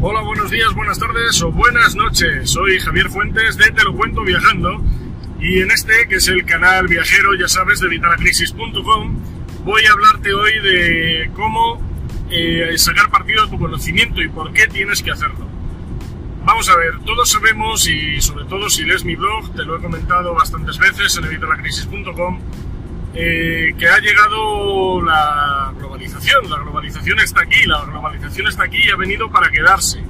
Hola, buenos días, buenas tardes o buenas noches. Soy Javier Fuentes de Te lo cuento viajando y en este, que es el canal viajero, ya sabes, de vitalacrisis.com, voy a hablarte hoy de cómo eh, sacar partido de tu conocimiento y por qué tienes que hacerlo. Vamos a ver, todos sabemos y sobre todo si lees mi blog, te lo he comentado bastantes veces en evitalacrisis.com, eh, que ha llegado la La globalización está aquí, la globalización está aquí y ha venido para quedarse.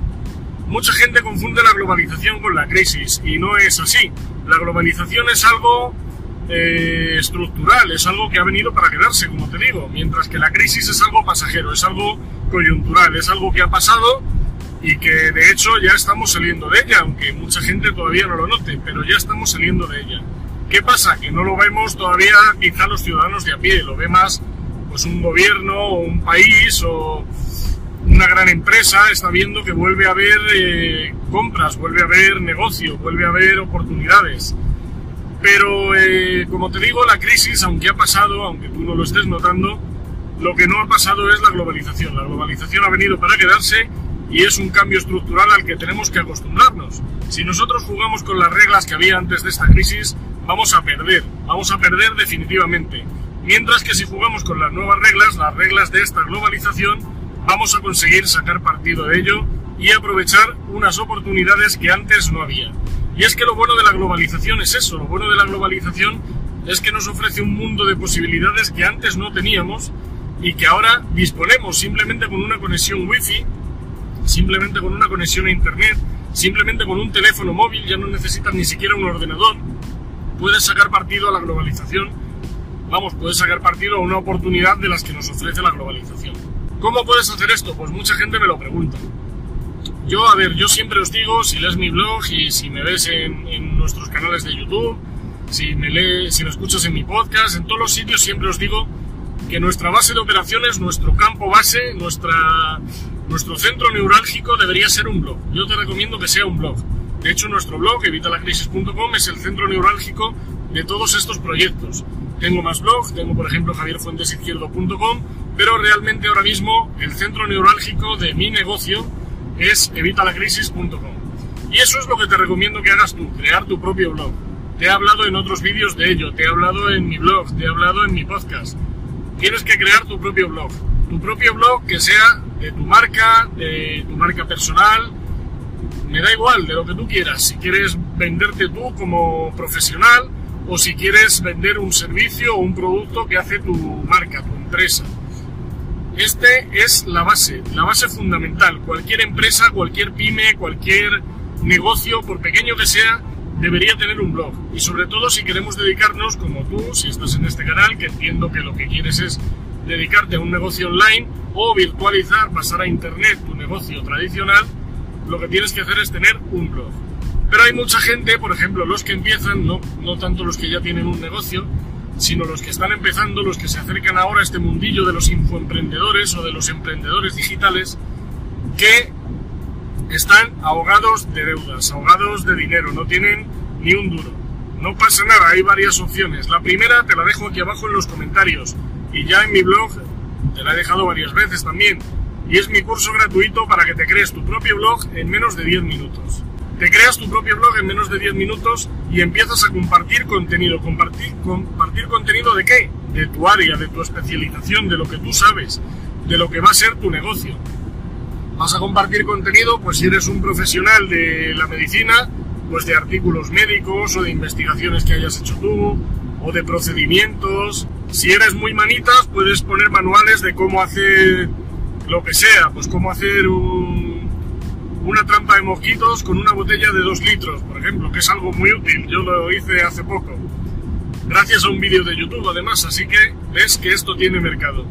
Mucha gente confunde la globalización con la crisis y no es así. La globalización es algo eh, estructural, es algo que ha venido para quedarse, como te digo, mientras que la crisis es algo pasajero, es algo coyuntural, es algo que ha pasado y que de hecho ya estamos saliendo de ella, aunque mucha gente todavía no lo note, pero ya estamos saliendo de ella. ¿Qué pasa? Que no lo vemos todavía quizá los ciudadanos de a pie, lo ve más pues un gobierno o un país o una gran empresa está viendo que vuelve a haber eh, compras, vuelve a haber negocio, vuelve a haber oportunidades. Pero eh, como te digo, la crisis, aunque ha pasado, aunque tú no lo estés notando, lo que no ha pasado es la globalización. La globalización ha venido para quedarse y es un cambio estructural al que tenemos que acostumbrarnos. Si nosotros jugamos con las reglas que había antes de esta crisis, vamos a perder, vamos a perder definitivamente. Mientras que si jugamos con las nuevas reglas, las reglas de esta globalización, vamos a conseguir sacar partido de ello y aprovechar unas oportunidades que antes no había. Y es que lo bueno de la globalización es eso, lo bueno de la globalización es que nos ofrece un mundo de posibilidades que antes no teníamos y que ahora disponemos simplemente con una conexión wifi, simplemente con una conexión a internet, simplemente con un teléfono móvil, ya no necesitas ni siquiera un ordenador, puedes sacar partido a la globalización, vamos, puedes sacar partido a una oportunidad de las que nos ofrece la globalización. ¿Cómo puedes hacer esto? Pues mucha gente me lo pregunta. Yo, a ver, yo siempre os digo, si lees mi blog y si me ves en, nuestros canales de YouTube, si me lees, si me escuchas en mi podcast, en todos los sitios siempre os digo que nuestra base de operaciones, nuestro campo base, nuestra, nuestro centro neurálgico debería ser un blog. Yo te recomiendo que sea un blog. De hecho, nuestro blog, evitalacrisis.com, es el centro neurálgico de todos estos proyectos. Tengo más blogs, tengo por ejemplo javierfuentesizquierdo.com, pero realmente ahora mismo el centro neurálgico de mi negocio es evitalacrisis.com. Y eso es lo que te recomiendo que hagas tú, crear tu propio blog. Te he hablado en otros vídeos de ello, te he hablado en mi blog, te he hablado en mi podcast. Tienes que crear tu propio blog. Tu propio blog que sea de tu marca, de tu marca personal, me da igual, de lo que tú quieras. Si quieres venderte tú como profesional o si quieres vender un servicio o un producto que hace tu marca, tu empresa. Este es la base, la base fundamental. Cualquier empresa, cualquier pyme, cualquier negocio, por pequeño que sea, debería tener un blog. Y sobre todo si queremos dedicarnos, como tú, si estás en este canal, que entiendo que lo que quieres es dedicarte a un negocio online o virtualizar, pasar a internet tu negocio tradicional, lo que tienes que hacer es tener un blog. Pero hay mucha gente, por ejemplo, los que empiezan, no, no tanto los que ya tienen un negocio, sino los que están empezando, los que se acercan ahora a este mundillo de los infoemprendedores o de los emprendedores digitales, que están ahogados de deudas, ahogados de dinero, no tienen ni un duro. No pasa nada, hay varias opciones. La primera te la dejo aquí abajo en los comentarios y ya en mi blog te la he dejado varias veces también y es mi curso gratuito para que te crees tu propio blog en menos de 10 minutos. Te creas tu propio blog en menos de 10 minutos y empiezas a compartir contenido. ¿Compartir, ¿Compartir contenido de qué? De tu área, de tu especialización, de lo que tú sabes, de lo que va a ser tu negocio. Vas a compartir contenido, pues si eres un profesional de la medicina, pues de artículos médicos o de investigaciones que hayas hecho tú, o de procedimientos. Si eres muy manitas, puedes poner manuales de cómo hacer lo que sea, pues cómo hacer una trampa de mosquitos con una botella de 2 litros, por ejemplo, que es algo muy útil. Yo lo hice hace poco, gracias a un vídeo de YouTube además, así que ves que esto tiene mercado.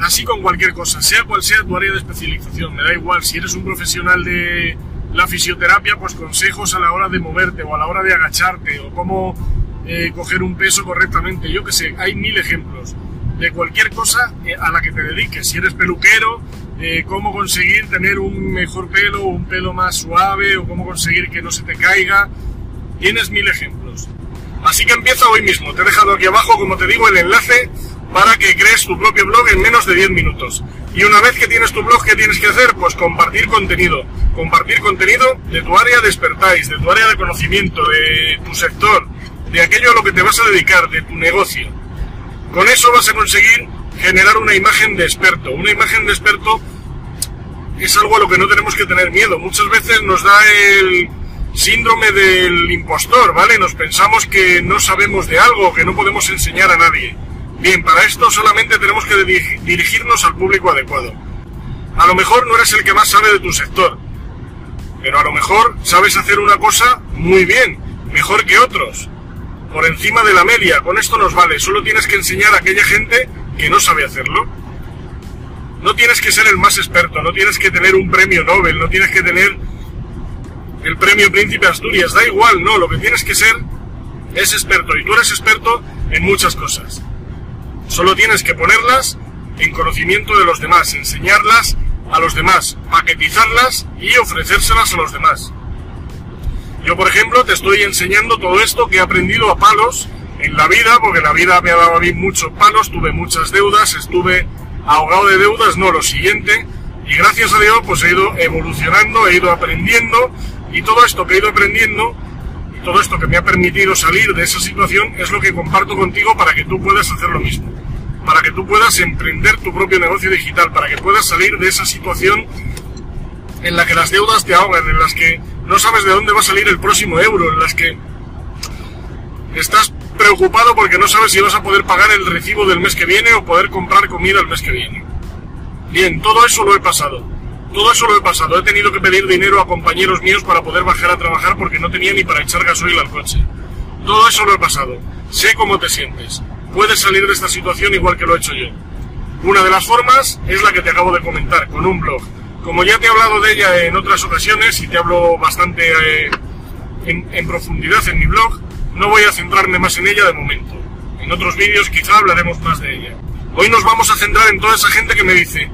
Así con cualquier cosa, sea cual sea tu área de especialización, me da igual, si eres un profesional de la fisioterapia, pues consejos a la hora de moverte o a la hora de agacharte o cómo eh, coger un peso correctamente, yo que sé, hay mil ejemplos de cualquier cosa eh, a la que te dediques. Si eres peluquero, eh, cómo conseguir tener un mejor pelo, un pelo más suave, o cómo conseguir que no se te caiga. Tienes mil ejemplos. Así que empieza hoy mismo. Te he dejado aquí abajo, como te digo, el enlace para que crees tu propio blog en menos de 10 minutos. Y una vez que tienes tu blog, ¿qué tienes que hacer? Pues compartir contenido. compartir contenido de tu área de expertise, de tu área de conocimiento, de tu sector, de aquello a lo que te vas a dedicar, de tu negocio. Con eso vas a conseguir generar una imagen de experto. Una imagen de experto es algo a lo que no tenemos que tener miedo. Muchas veces nos da el síndrome del impostor, ¿vale? Nos pensamos que no sabemos de algo, que no podemos enseñar a nadie. Bien, para esto solamente tenemos que dirigirnos al público adecuado. A lo mejor no eres el que más sabe de tu sector, pero a lo mejor sabes hacer una cosa muy bien, mejor que otros, por encima de la media. Con esto nos vale, solo tienes que enseñar a aquella gente que no sabe hacerlo. No tienes que ser el más experto, no tienes que tener un premio Nobel, no tienes que tener el premio Príncipe Asturias, da igual, no, lo que tienes que ser es experto y tú eres experto en muchas cosas. Solo tienes que ponerlas en conocimiento de los demás, enseñarlas a los demás, paquetizarlas y ofrecérselas a los demás. Yo, por ejemplo, te estoy enseñando todo esto que he aprendido a palos en la vida, porque la vida me ha dado a mí muchos palos, tuve muchas deudas, estuve ahogado de deudas, no lo siguiente, y gracias a Dios pues he ido evolucionando, he ido aprendiendo, y todo esto que he ido aprendiendo, y todo esto que me ha permitido salir de esa situación, es lo que comparto contigo para que tú puedas hacer lo mismo, para que tú puedas emprender tu propio negocio digital, para que puedas salir de esa situación en la que las deudas te ahogan, en las que no sabes de dónde va a salir el próximo euro, en las que estás preocupado porque no sabes si vas a poder pagar el recibo del mes que viene o poder comprar comida el mes que viene. Bien, todo eso lo he pasado. Todo eso lo he pasado. He tenido que pedir dinero a compañeros míos para poder bajar a trabajar porque no tenía ni para echar gasoil al coche. Todo eso lo he pasado. Sé cómo te sientes. Puedes salir de esta situación igual que lo he hecho yo. Una de las formas es la que te acabo de comentar, con un blog. Como ya te he hablado de ella en otras ocasiones y te hablo bastante eh, en, en profundidad en mi blog, no voy a centrarme más en ella de momento. En otros vídeos quizá hablaremos más de ella. Hoy nos vamos a centrar en toda esa gente que me dice,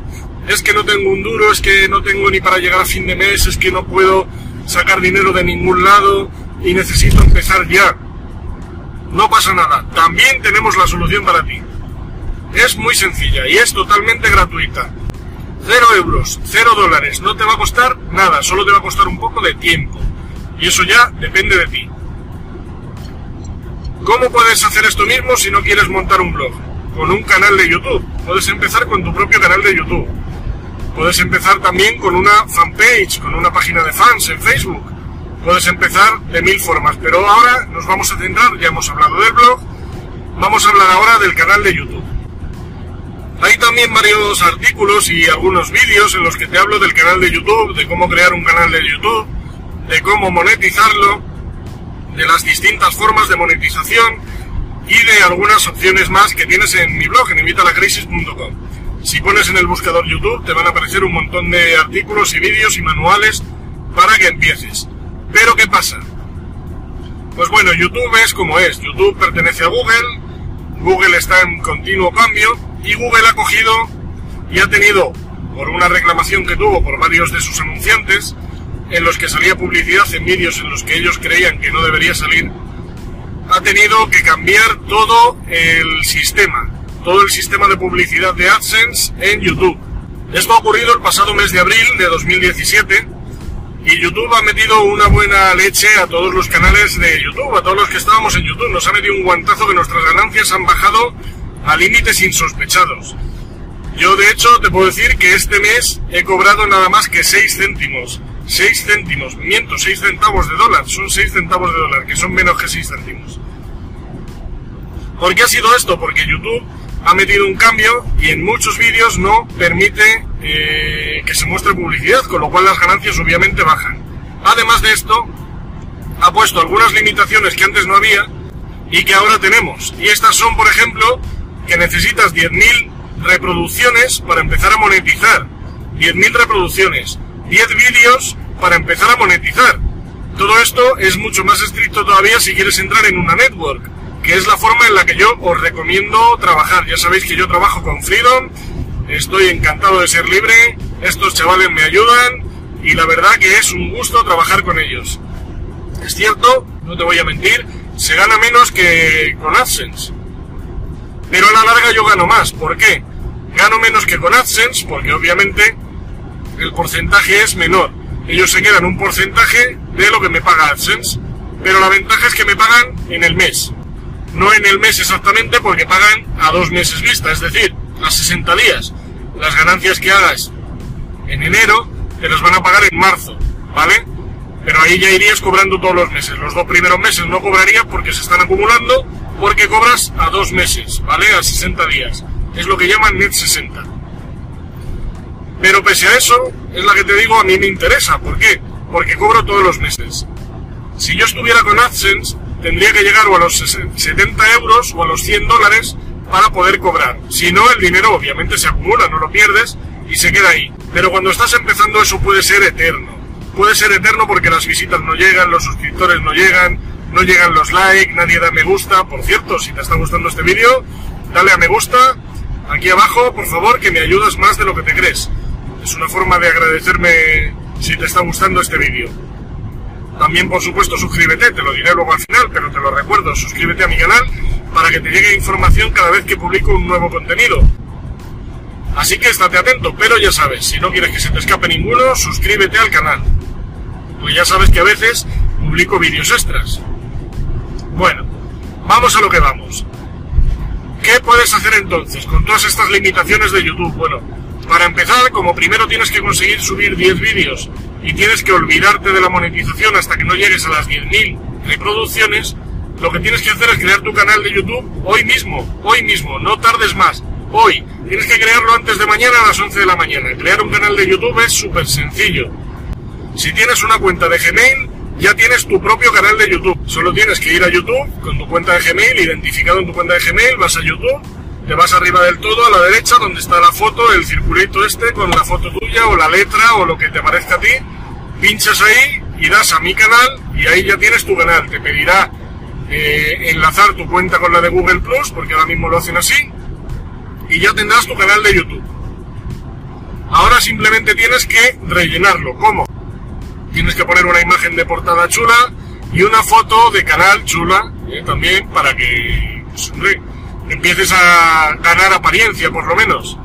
es que no tengo un duro, es que no tengo ni para llegar a fin de mes, es que no puedo sacar dinero de ningún lado y necesito empezar ya. No pasa nada, también tenemos la solución para ti. Es muy sencilla y es totalmente gratuita. Cero euros, cero dólares, no te va a costar nada, solo te va a costar un poco de tiempo. Y eso ya depende de ti. ¿Cómo puedes hacer esto mismo si no quieres montar un blog? Con un canal de YouTube. Puedes empezar con tu propio canal de YouTube. Puedes empezar también con una fanpage, con una página de fans en Facebook. Puedes empezar de mil formas, pero ahora nos vamos a centrar, ya hemos hablado del blog, vamos a hablar ahora del canal de YouTube. Hay también varios artículos y algunos vídeos en los que te hablo del canal de YouTube, de cómo crear un canal de YouTube, de cómo monetizarlo, de las distintas formas de monetización y de algunas opciones más que tienes en mi blog, en invitalacrisis.com. Si pones en el buscador YouTube te van a aparecer un montón de artículos y vídeos y manuales para que empieces. Pero ¿qué pasa? Pues bueno, YouTube es como es. YouTube pertenece a Google, Google está en continuo cambio y Google ha cogido y ha tenido, por una reclamación que tuvo por varios de sus anunciantes, en los que salía publicidad en vídeos en los que ellos creían que no debería salir, ha tenido que cambiar todo el sistema, todo el sistema de publicidad de AdSense en YouTube. Esto ha ocurrido el pasado mes de abril de 2017 y YouTube ha metido una buena leche a todos los canales de YouTube, a todos los que estábamos en YouTube. Nos ha metido un guantazo que nuestras ganancias han bajado a límites insospechados. Yo de hecho te puedo decir que este mes he cobrado nada más que 6 céntimos 6 céntimos, miento, 6 centavos de dólar, son 6 centavos de dólar, que son menos que 6 céntimos. ¿Por qué ha sido esto? Porque YouTube ha metido un cambio y en muchos vídeos no permite eh, que se muestre publicidad, con lo cual las ganancias obviamente bajan. Además de esto, ha puesto algunas limitaciones que antes no había y que ahora tenemos. Y estas son, por ejemplo, que necesitas 10.000 reproducciones para empezar a monetizar. 10.000 reproducciones. 10 vídeos para empezar a monetizar. Todo esto es mucho más estricto todavía si quieres entrar en una network, que es la forma en la que yo os recomiendo trabajar. Ya sabéis que yo trabajo con Freedom, estoy encantado de ser libre, estos chavales me ayudan y la verdad que es un gusto trabajar con ellos. Es cierto, no te voy a mentir, se gana menos que con AdSense. Pero a la larga yo gano más. ¿Por qué? Gano menos que con AdSense porque obviamente el porcentaje es menor. ellos se quedan un porcentaje de lo que me paga AdSense. Pero la ventaja es que me pagan en el mes. No en el mes exactamente porque pagan a dos meses vista, es decir, a 60 días. Las ganancias que hagas en enero te las van a pagar en marzo, ¿vale? Pero ahí ya irías cobrando todos los meses. Los dos primeros meses no cobraría porque se están acumulando, porque cobras a dos meses, ¿vale? A 60 días. Es lo que llaman net 60. Pero pese a eso, es la que te digo, a mí me interesa. ¿Por qué? Porque cobro todos los meses. Si yo estuviera con AdSense, tendría que llegar o a los 70 euros o a los 100 dólares para poder cobrar. Si no, el dinero obviamente se acumula, no lo pierdes y se queda ahí. Pero cuando estás empezando eso puede ser eterno. Puede ser eterno porque las visitas no llegan, los suscriptores no llegan, no llegan los likes, nadie da me gusta. Por cierto, si te está gustando este vídeo, dale a me gusta aquí abajo, por favor, que me ayudas más de lo que te crees. Es una forma de agradecerme si te está gustando este vídeo. También, por supuesto, suscríbete, te lo diré luego al final, pero te lo recuerdo, suscríbete a mi canal para que te llegue información cada vez que publico un nuevo contenido. Así que estate atento, pero ya sabes, si no quieres que se te escape ninguno, suscríbete al canal. Pues ya sabes que a veces publico vídeos extras. Bueno, vamos a lo que vamos. ¿Qué puedes hacer entonces con todas estas limitaciones de YouTube? Bueno, para empezar, como primero tienes que conseguir subir 10 vídeos y tienes que olvidarte de la monetización hasta que no llegues a las 10.000 reproducciones, lo que tienes que hacer es crear tu canal de YouTube hoy mismo, hoy mismo, no tardes más, hoy. Tienes que crearlo antes de mañana a las 11 de la mañana. Crear un canal de YouTube es súper sencillo. Si tienes una cuenta de Gmail, ya tienes tu propio canal de YouTube. Solo tienes que ir a YouTube con tu cuenta de Gmail, identificado en tu cuenta de Gmail, vas a YouTube, te vas arriba del todo a la derecha donde está la foto, el circulito este con la foto tuya o la letra o lo que te parezca a ti, pinchas ahí y das a mi canal y ahí ya tienes tu canal. Te pedirá eh, enlazar tu cuenta con la de Google Plus, porque ahora mismo lo hacen así, y ya tendrás tu canal de YouTube. Ahora simplemente tienes que rellenarlo. ¿Cómo? Tienes que poner una imagen de portada chula y una foto de canal chula eh, también para que pues, empieces a ganar apariencia por lo menos.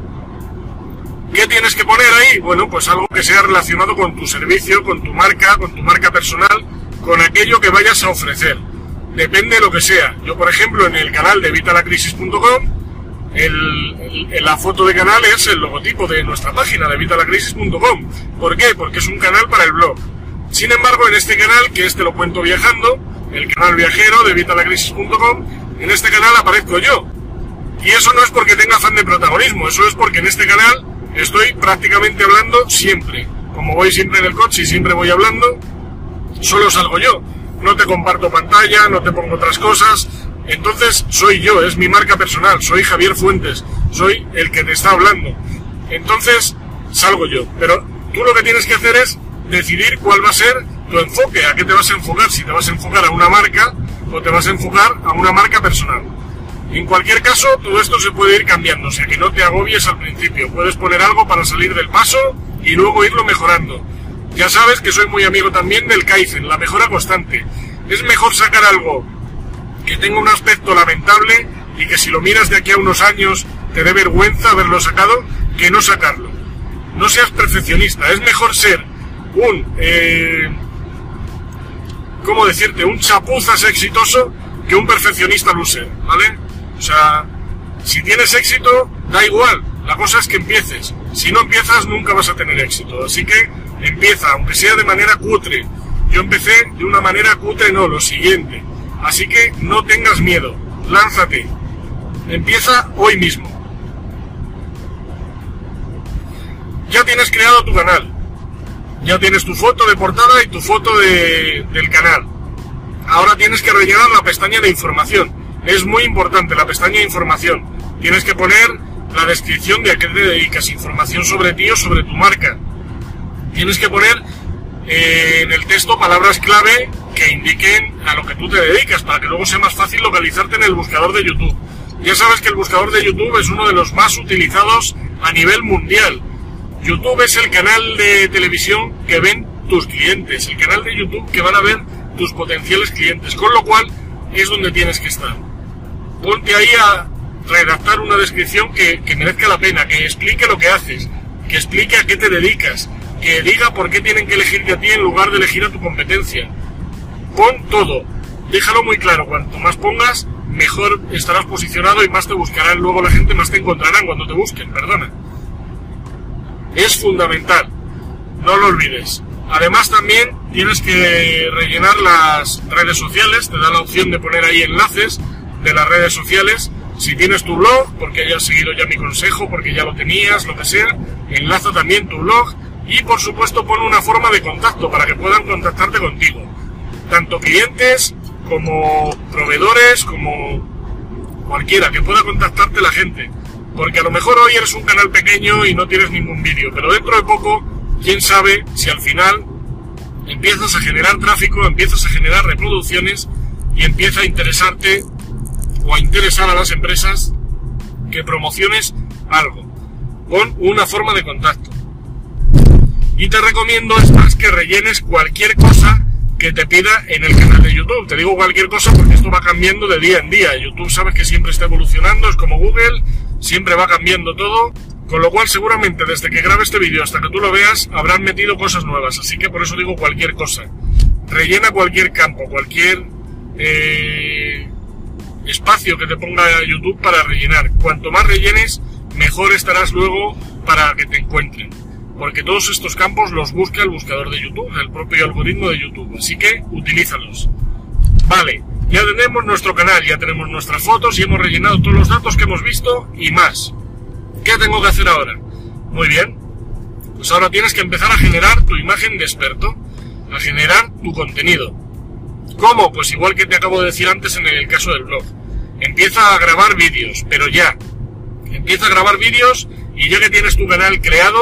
¿Qué tienes que poner ahí? Bueno, pues algo que sea relacionado con tu servicio, con tu marca, con tu marca personal, con aquello que vayas a ofrecer. Depende de lo que sea. Yo, por ejemplo, en el canal de vitalacrisis.com el, la foto de canal es el logotipo de nuestra página de vitalacrisis.com. ¿Por qué? Porque es un canal para el blog. Sin embargo, en este canal, que este lo cuento viajando, el canal viajero de vitalacrisis.com, en este canal aparezco yo. Y eso no es porque tenga afán de protagonismo, eso es porque en este canal estoy prácticamente hablando siempre. Como voy siempre en el coche y siempre voy hablando, solo salgo yo. No te comparto pantalla, no te pongo otras cosas, entonces soy yo, es mi marca personal, soy Javier Fuentes, soy el que te está hablando. Entonces salgo yo. Pero tú lo que tienes que hacer es decidir cuál va a ser tu enfoque, a qué te vas a enfocar, si te vas a enfocar a una marca o te vas a enfocar a una marca personal. En cualquier caso, todo esto se puede ir cambiando, o sea que no te agobies al principio. Puedes poner algo para salir del paso y luego irlo mejorando. Ya sabes que soy muy amigo también del Kaizen, la mejora constante. Es mejor sacar algo que tenga un aspecto lamentable y que si lo miras de aquí a unos años te dé vergüenza haberlo sacado que no sacarlo. No seas perfeccionista, es mejor ser un, eh, ¿cómo decirte? Un chapuzas exitoso que un perfeccionista loser, ¿vale? O sea, si tienes éxito, da igual, la cosa es que empieces. Si no empiezas, nunca vas a tener éxito. Así que empieza, aunque sea de manera cutre. Yo empecé de una manera cutre, no, lo siguiente Así que no tengas miedo, lánzate. Empieza hoy mismo. Ya tienes creado tu canal. Ya tienes tu foto de portada y tu foto del canal. Ahora tienes que rellenar la pestaña de información. Es muy importante la pestaña de información. Tienes que poner la descripción de a qué te dedicas, información sobre ti o sobre tu marca. Tienes que poner eh, en el texto palabras clave que indiquen a lo que tú te dedicas para que luego sea más fácil localizarte en el buscador de YouTube. Ya sabes que el buscador de YouTube es uno de los más utilizados a nivel mundial. YouTube es el canal de televisión que ven tus clientes, el canal de YouTube que van a ver tus potenciales clientes, con lo cual es donde tienes que estar. Ponte ahí a redactar una descripción que, que merezca la pena, que explique lo que haces, que explique a qué te dedicas, que diga por qué tienen que elegirte a ti en lugar de elegir a tu competencia. Pon todo, déjalo muy claro, cuanto más pongas, mejor estarás posicionado y más te buscarán luego la gente, más te encontrarán cuando te busquen, perdona. Es fundamental, no lo olvides. Además también tienes que rellenar las redes sociales, te da la opción de poner ahí enlaces de las redes sociales. Si tienes tu blog, porque hayas seguido ya mi consejo, porque ya lo tenías, lo que sea, enlaza también tu blog y por supuesto pon una forma de contacto para que puedan contactarte contigo. Tanto clientes como proveedores, como cualquiera, que pueda contactarte la gente. Porque a lo mejor hoy eres un canal pequeño y no tienes ningún vídeo, pero dentro de poco quién sabe si al final empiezas a generar tráfico, empiezas a generar reproducciones y empieza a interesarte o a interesar a las empresas que promociones algo con una forma de contacto. Y te recomiendo es más que rellenes cualquier cosa que te pida en el canal de YouTube. Te digo cualquier cosa porque esto va cambiando de día en día. YouTube sabes que siempre está evolucionando, es como Google, siempre va cambiando todo con lo cual seguramente desde que grabe este vídeo hasta que tú lo veas habrán metido cosas nuevas, así que por eso digo cualquier cosa. Rellena cualquier campo, cualquier eh, espacio que te ponga YouTube para rellenar. Cuanto más rellenes, mejor estarás luego para que te encuentren. Porque todos estos campos los busca el buscador de YouTube, el propio algoritmo de YouTube. Así que utilízalos. Vale, ya tenemos nuestro canal, ya tenemos nuestras fotos y hemos rellenado todos los datos que hemos visto y más. ¿Qué tengo que hacer ahora? Muy bien. Pues ahora tienes que empezar a generar tu imagen de experto, a generar tu contenido. ¿Cómo? Pues igual que te acabo de decir antes en el caso del blog. Empieza a grabar vídeos, pero ya. Empieza a grabar vídeos y ya que tienes tu canal creado,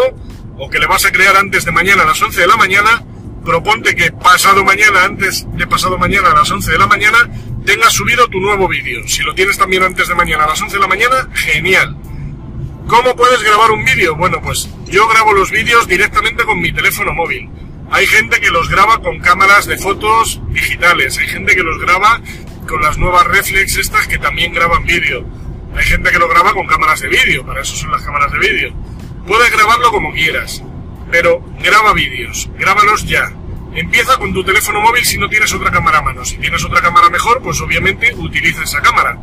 o que le vas a crear antes de mañana a las 11 de la mañana, proponte que pasado mañana, antes de pasado mañana a las 11 de la mañana, tengas subido tu nuevo vídeo. Si lo tienes también antes de mañana a las 11 de la mañana, genial. ¿Cómo puedes grabar un vídeo? Bueno, pues yo grabo los vídeos directamente con mi teléfono móvil. Hay gente que los graba con cámaras de fotos digitales, hay gente que los graba con las nuevas reflex estas que también graban vídeo. Hay gente que lo graba con cámaras de vídeo, para eso son las cámaras de vídeo. Puedes grabarlo como quieras, pero graba vídeos, grábalos ya. Empieza con tu teléfono móvil si no tienes otra cámara a mano. Si tienes otra cámara mejor, pues obviamente utiliza esa cámara.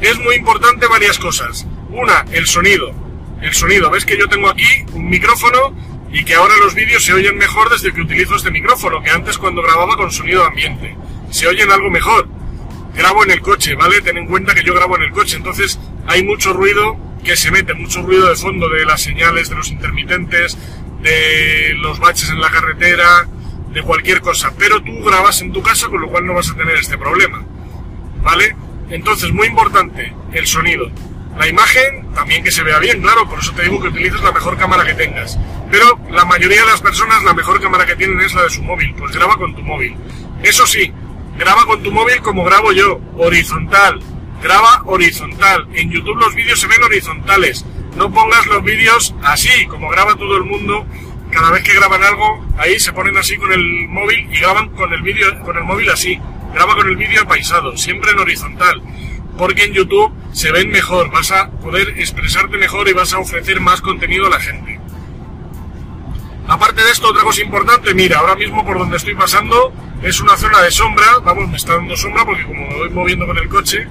Es muy importante varias cosas. Una, el sonido. El sonido. Ves que yo tengo aquí un micrófono y que ahora los vídeos se oyen mejor desde que utilizo este micrófono, que antes cuando grababa con sonido ambiente. Se oyen algo mejor. Grabo en el coche, ¿vale? Ten en cuenta que yo grabo en el coche, entonces hay mucho ruido que se mete, mucho ruido de fondo de las señales, de los intermitentes, de los baches en la carretera, de cualquier cosa. Pero tú grabas en tu casa, con lo cual no vas a tener este problema. ¿Vale? Entonces, muy importante, el sonido. La imagen también que se vea bien, claro, por eso te digo que utilices la mejor cámara que tengas. Pero la mayoría de las personas la mejor cámara que tienen es la de su móvil, pues graba con tu móvil. Eso sí, graba con tu móvil como grabo yo, horizontal. Graba horizontal. En YouTube los vídeos se ven horizontales. No pongas los vídeos así, como graba todo el mundo. Cada vez que graban algo, ahí se ponen así con el móvil y graban con el vídeo, con el móvil así. Graba con el vídeo apaisado, siempre en horizontal porque en YouTube se ven mejor, vas a poder expresarte mejor y vas a ofrecer más contenido a la gente. Aparte de esto, otra cosa importante, mira, ahora mismo por donde estoy pasando es una zona de sombra, vamos, me está dando sombra porque como me voy moviendo con el coche,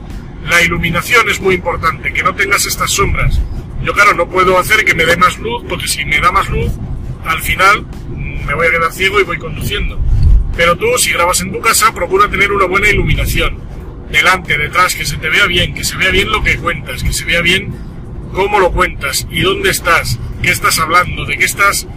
la iluminación es muy importante, que no tengas estas sombras. Yo claro, no puedo hacer que me dé más luz, porque si me da más luz, al final me voy a quedar ciego y voy conduciendo. Pero tú, si grabas en tu casa, procura tener una buena iluminación delante, detrás, que se te vea bien, que se vea bien lo que cuentas, que se vea bien cómo lo cuentas y dónde estás, qué estás hablando, de qué estás...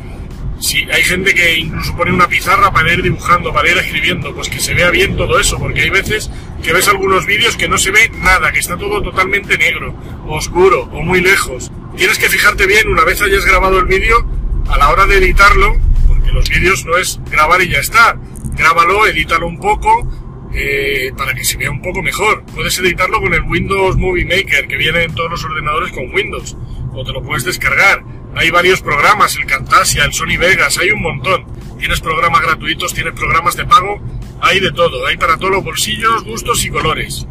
Si hay gente que incluso pone una pizarra para ir dibujando, para ir escribiendo, pues que se vea bien todo eso, porque hay veces que ves algunos vídeos que no se ve nada, que está todo totalmente negro, oscuro o muy lejos. Tienes que fijarte bien una vez hayas grabado el vídeo a la hora de editarlo, porque los vídeos no es grabar y ya está. Grábalo, edítalo un poco, eh, para que se vea un poco mejor. Puedes editarlo con el Windows Movie Maker que viene en todos los ordenadores con Windows o te lo puedes descargar. Hay varios programas, el Camtasia, el Sony Vegas, hay un montón. Tienes programas gratuitos, tienes programas de pago, hay de todo, hay para todos los bolsillos, gustos y colores.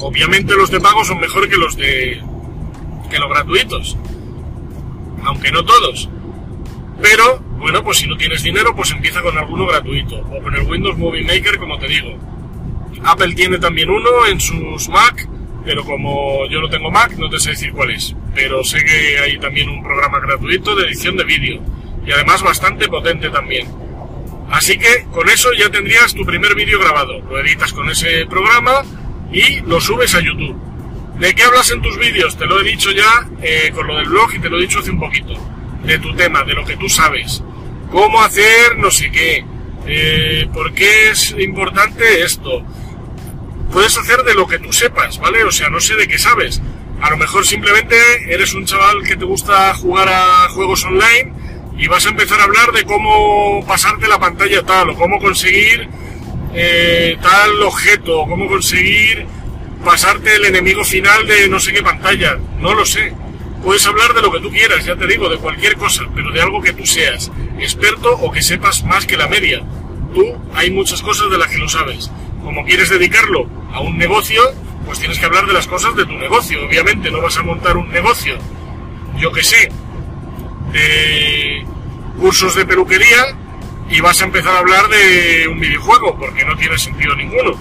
Obviamente los de pago son mejor que los de que los gratuitos. Aunque no todos. Pero Bueno, pues si no tienes dinero, pues empieza con alguno gratuito, o con el Windows Movie Maker, como te digo. Apple tiene también uno en sus Mac, pero como yo no tengo Mac, no te sé decir cuál es. Pero sé que hay también un programa gratuito de edición de vídeo, y además bastante potente también. Así que con eso ya tendrías tu primer vídeo grabado. Lo editas con ese programa y lo subes a YouTube. ¿De qué hablas en tus vídeos? Te lo he dicho ya eh, con lo del blog y te lo he dicho hace un poquito. De tu tema, de lo que tú sabes. Cómo hacer no sé qué. Eh, ¿Por qué es importante esto? Puedes hacer de lo que tú sepas, ¿vale? O sea, no sé de qué sabes. A lo mejor simplemente eres un chaval que te gusta jugar a juegos online y vas a empezar a hablar de cómo pasarte la pantalla tal o cómo conseguir eh, tal objeto o cómo conseguir pasarte el enemigo final de no sé qué pantalla. No lo sé. Puedes hablar de lo que tú quieras, ya te digo, de cualquier cosa, pero de algo que tú seas experto o que sepas más que la media. Tú hay muchas cosas de las que no sabes. Como quieres dedicarlo a un negocio, pues tienes que hablar de las cosas de tu negocio. Obviamente no vas a montar un negocio, yo que sé, de cursos de peluquería y vas a empezar a hablar de un videojuego, porque no tiene sentido ninguno.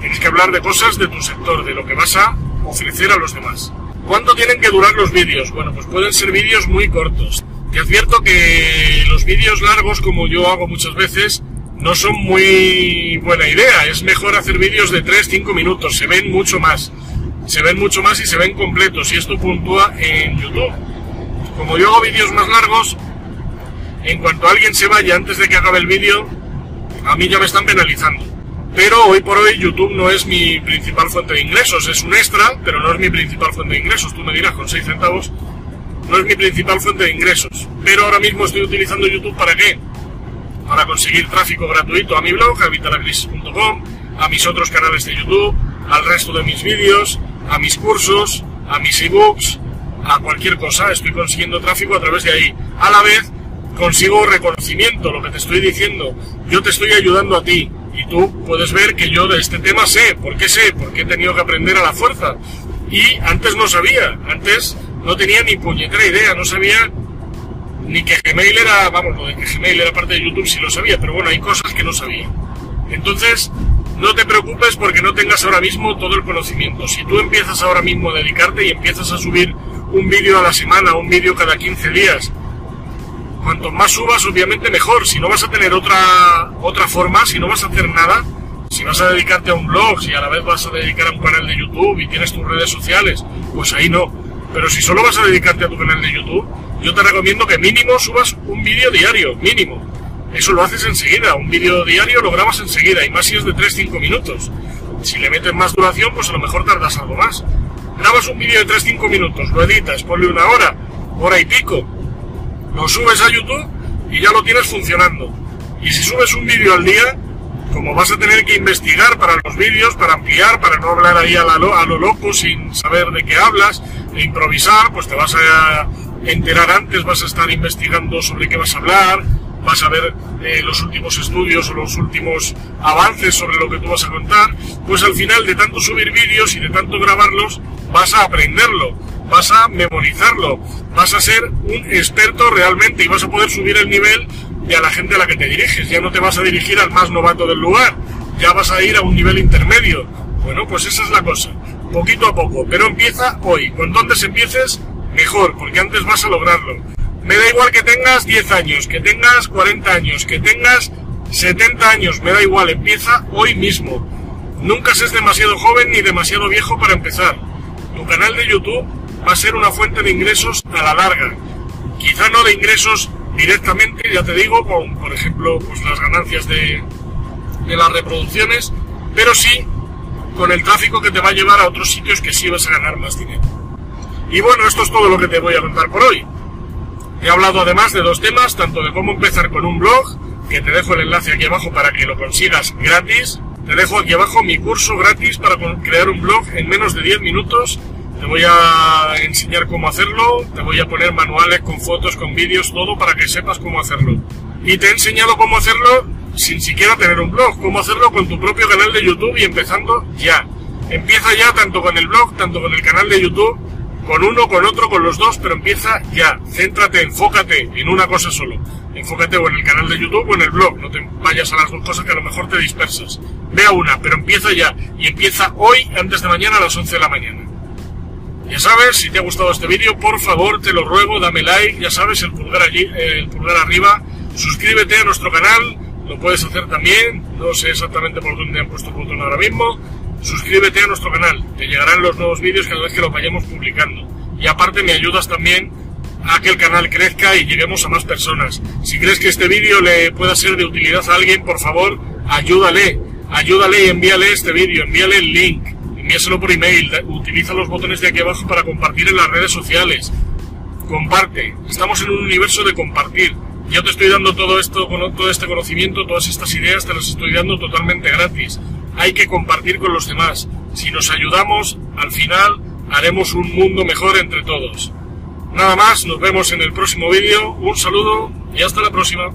Tienes que hablar de cosas de tu sector, de lo que vas a ofrecer a los demás. ¿Cuánto tienen que durar los vídeos? Bueno, pues pueden ser vídeos muy cortos. Te advierto que los vídeos largos, como yo hago muchas veces, no son muy buena idea. Es mejor hacer vídeos de 3-5 minutos. Se ven mucho más. Se ven mucho más y se ven completos. Y esto puntúa en YouTube. Como yo hago vídeos más largos, en cuanto alguien se vaya antes de que acabe el vídeo, a mí ya me están penalizando. Pero hoy por hoy YouTube no es mi principal fuente de ingresos, es un extra, pero no es mi principal fuente de ingresos. Tú me dirás, con 6 centavos, no es mi principal fuente de ingresos. Pero ahora mismo estoy utilizando YouTube para qué? Para conseguir tráfico gratuito a mi blog, a vitalacrisis.com, a mis otros canales de YouTube, al resto de mis vídeos, a mis cursos, a mis ebooks, a cualquier cosa. Estoy consiguiendo tráfico a través de ahí. A la vez consigo reconocimiento, lo que te estoy diciendo. Yo te estoy ayudando a ti y tú puedes ver que yo de este tema sé. ¿Por qué sé? Porque he tenido que aprender a la fuerza. Y antes no sabía, antes no tenía ni puñetera idea, no sabía ni que Gmail era, vamos, lo de que Gmail era parte de YouTube sí lo sabía, pero bueno, hay cosas que no sabía. Entonces, no te preocupes porque no tengas ahora mismo todo el conocimiento. Si tú empiezas ahora mismo a dedicarte y empiezas a subir un vídeo a la semana, un vídeo cada 15 días, cuanto más subas, obviamente mejor. Si no vas a tener otra, otra forma, si no vas a hacer nada, si vas a dedicarte a un blog, si a la vez vas a dedicar a un canal de YouTube y tienes tus redes sociales, pues ahí no. Pero si solo vas a dedicarte a tu canal de YouTube, yo te recomiendo que mínimo subas un vídeo diario, mínimo. Eso lo haces enseguida, un vídeo diario lo grabas enseguida, y más si es de 3-5 minutos. Si le metes más duración, pues a lo mejor tardas algo más. Grabas un vídeo de 3-5 minutos, lo editas, ponle una hora, hora y pico, lo subes a YouTube y ya lo tienes funcionando. Y si subes un vídeo al día, como vas a tener que investigar para los vídeos, para ampliar, para no hablar ahí a, lo, a lo loco sin saber de qué hablas, e improvisar, pues te vas a enterar antes, vas a estar investigando sobre qué vas a hablar, vas a ver eh, los últimos estudios o los últimos avances sobre lo que tú vas a contar, pues al final de tanto subir vídeos y de tanto grabarlos, vas a aprenderlo vas a memorizarlo, vas a ser un experto realmente y vas a poder subir el nivel de a la gente a la que te diriges. Ya no te vas a dirigir al más novato del lugar, ya vas a ir a un nivel intermedio. Bueno, pues esa es la cosa, poquito a poco, pero empieza hoy. Cuanto antes empieces, mejor, porque antes vas a lograrlo. Me da igual que tengas 10 años, que tengas 40 años, que tengas 70 años, me da igual, empieza hoy mismo. Nunca seas demasiado joven ni demasiado viejo para empezar. Tu canal de YouTube va a ser una fuente de ingresos a la larga. Quizá no de ingresos directamente, ya te digo, con, por ejemplo, pues las ganancias de, de las reproducciones, pero sí con el tráfico que te va a llevar a otros sitios que sí vas a ganar más dinero. Y bueno, esto es todo lo que te voy a contar por hoy. He hablado además de dos temas, tanto de cómo empezar con un blog, que te dejo el enlace aquí abajo para que lo consigas gratis. Te dejo aquí abajo mi curso gratis para crear un blog en menos de 10 minutos te voy a enseñar cómo hacerlo, te voy a poner manuales con fotos, con vídeos, todo para que sepas cómo hacerlo. Y te he enseñado cómo hacerlo sin siquiera tener un blog, cómo hacerlo con tu propio canal de YouTube y empezando ya. Empieza ya tanto con el blog, tanto con el canal de YouTube con uno, con otro, con los dos, pero empieza ya. Céntrate, enfócate en una cosa solo. Enfócate o en el canal de YouTube o en el blog. No te vayas a las dos cosas que a lo mejor te dispersas. Ve a una, pero empieza ya. Y empieza hoy, antes de mañana, a las 11 de la mañana. Ya sabes, si te ha gustado este vídeo, por favor, te lo ruego, dame like, ya sabes, el pulgar allí, el pulgar arriba. Suscríbete a nuestro canal, lo puedes hacer también. No sé exactamente por dónde han puesto el botón ahora mismo suscríbete a nuestro canal, te llegarán los nuevos vídeos cada vez que los vayamos publicando. Y aparte me ayudas también a que el canal crezca y lleguemos a más personas. Si crees que este vídeo le pueda ser de utilidad a alguien, por favor, ayúdale, ayúdale y envíale este vídeo, envíale el link, envíaselo por email, utiliza los botones de aquí abajo para compartir en las redes sociales. Comparte, estamos en un universo de compartir. Yo te estoy dando todo esto, todo este conocimiento, todas estas ideas, te las estoy dando totalmente gratis hay que compartir con los demás. Si nos ayudamos, al final haremos un mundo mejor entre todos. Nada más, nos vemos en el próximo vídeo, un saludo y hasta la próxima.